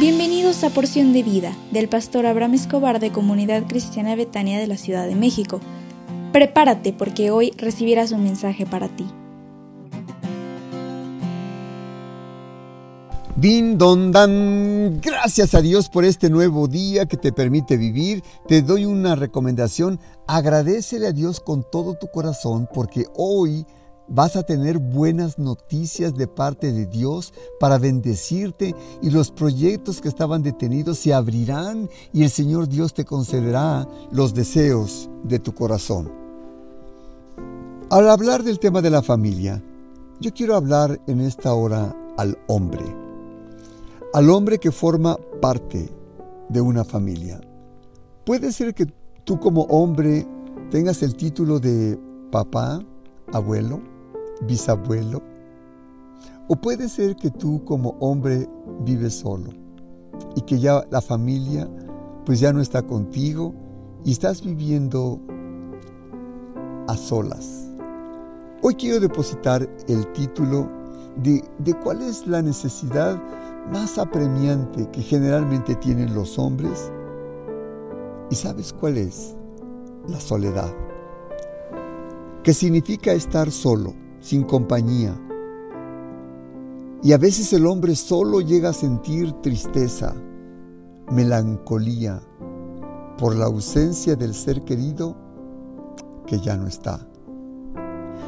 Bienvenidos a Porción de Vida del pastor Abraham Escobar de Comunidad Cristiana Betania de la Ciudad de México. Prepárate porque hoy recibirás un mensaje para ti. Din don dan, gracias a Dios por este nuevo día que te permite vivir. Te doy una recomendación, agradecele a Dios con todo tu corazón porque hoy vas a tener buenas noticias de parte de Dios para bendecirte y los proyectos que estaban detenidos se abrirán y el Señor Dios te concederá los deseos de tu corazón. Al hablar del tema de la familia, yo quiero hablar en esta hora al hombre, al hombre que forma parte de una familia. Puede ser que tú como hombre tengas el título de papá, abuelo, bisabuelo. O puede ser que tú como hombre vives solo y que ya la familia pues ya no está contigo y estás viviendo a solas. Hoy quiero depositar el título de, de cuál es la necesidad más apremiante que generalmente tienen los hombres. ¿Y sabes cuál es? La soledad. Que significa estar solo sin compañía. Y a veces el hombre solo llega a sentir tristeza, melancolía por la ausencia del ser querido que ya no está.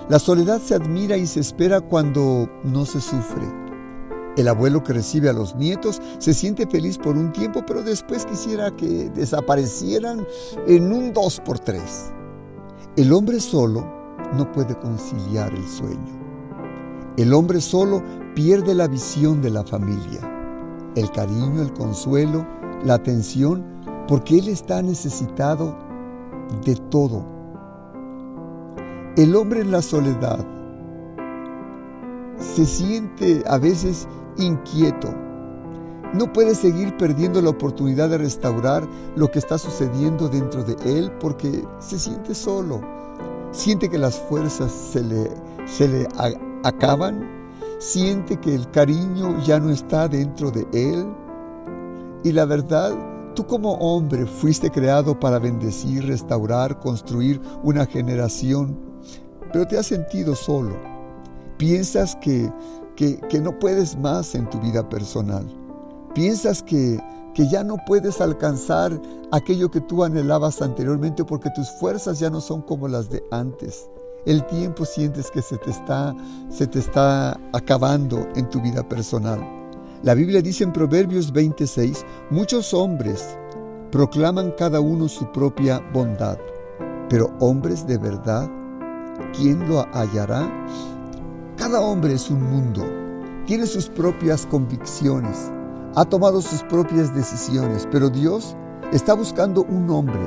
La soledad se admira y se espera cuando no se sufre. El abuelo que recibe a los nietos se siente feliz por un tiempo, pero después quisiera que desaparecieran en un dos por tres. El hombre solo no puede conciliar el sueño. El hombre solo pierde la visión de la familia, el cariño, el consuelo, la atención, porque él está necesitado de todo. El hombre en la soledad se siente a veces inquieto. No puede seguir perdiendo la oportunidad de restaurar lo que está sucediendo dentro de él porque se siente solo siente que las fuerzas se le, se le acaban, siente que el cariño ya no está dentro de él. Y la verdad, tú como hombre fuiste creado para bendecir, restaurar, construir una generación, pero te has sentido solo. Piensas que, que, que no puedes más en tu vida personal. Piensas que, que ya no puedes alcanzar aquello que tú anhelabas anteriormente porque tus fuerzas ya no son como las de antes. El tiempo sientes que se te está, se te está acabando en tu vida personal. La Biblia dice en Proverbios 26, muchos hombres proclaman cada uno su propia bondad, pero hombres de verdad, ¿quién lo hallará? Cada hombre es un mundo, tiene sus propias convicciones, ha tomado sus propias decisiones, pero Dios está buscando un hombre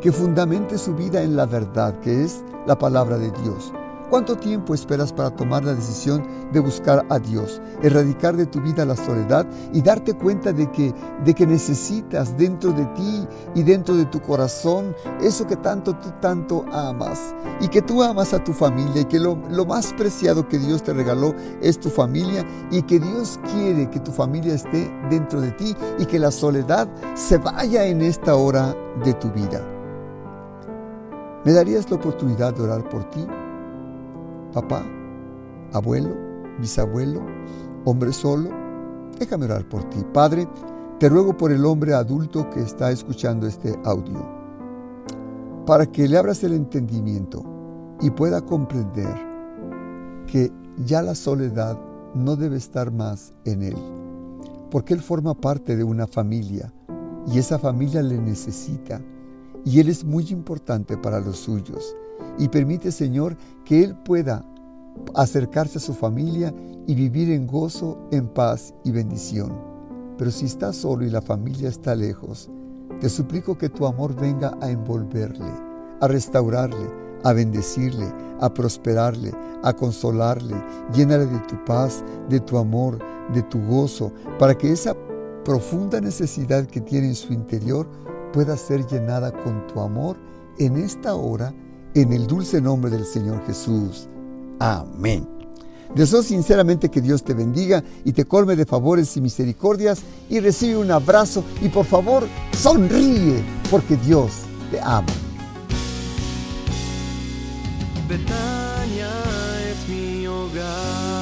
que fundamente su vida en la verdad, que es la palabra de Dios. ¿Cuánto tiempo esperas para tomar la decisión de buscar a Dios, erradicar de tu vida la soledad y darte cuenta de que, de que necesitas dentro de ti y dentro de tu corazón eso que tanto tú tanto amas y que tú amas a tu familia y que lo, lo más preciado que Dios te regaló es tu familia y que Dios quiere que tu familia esté dentro de ti y que la soledad se vaya en esta hora de tu vida? ¿Me darías la oportunidad de orar por ti? Papá, abuelo, bisabuelo, hombre solo, déjame orar por ti. Padre, te ruego por el hombre adulto que está escuchando este audio, para que le abras el entendimiento y pueda comprender que ya la soledad no debe estar más en él, porque él forma parte de una familia y esa familia le necesita y él es muy importante para los suyos y permite, Señor, que Él pueda acercarse a su familia y vivir en gozo, en paz y bendición. Pero si está solo y la familia está lejos, te suplico que tu amor venga a envolverle, a restaurarle, a bendecirle, a prosperarle, a consolarle. Llénale de tu paz, de tu amor, de tu gozo, para que esa profunda necesidad que tiene en su interior pueda ser llenada con tu amor en esta hora, en el dulce nombre del Señor Jesús. Amén. Deseo sinceramente que Dios te bendiga y te colme de favores y misericordias y recibe un abrazo y por favor sonríe porque Dios te ama. Betania es mi hogar.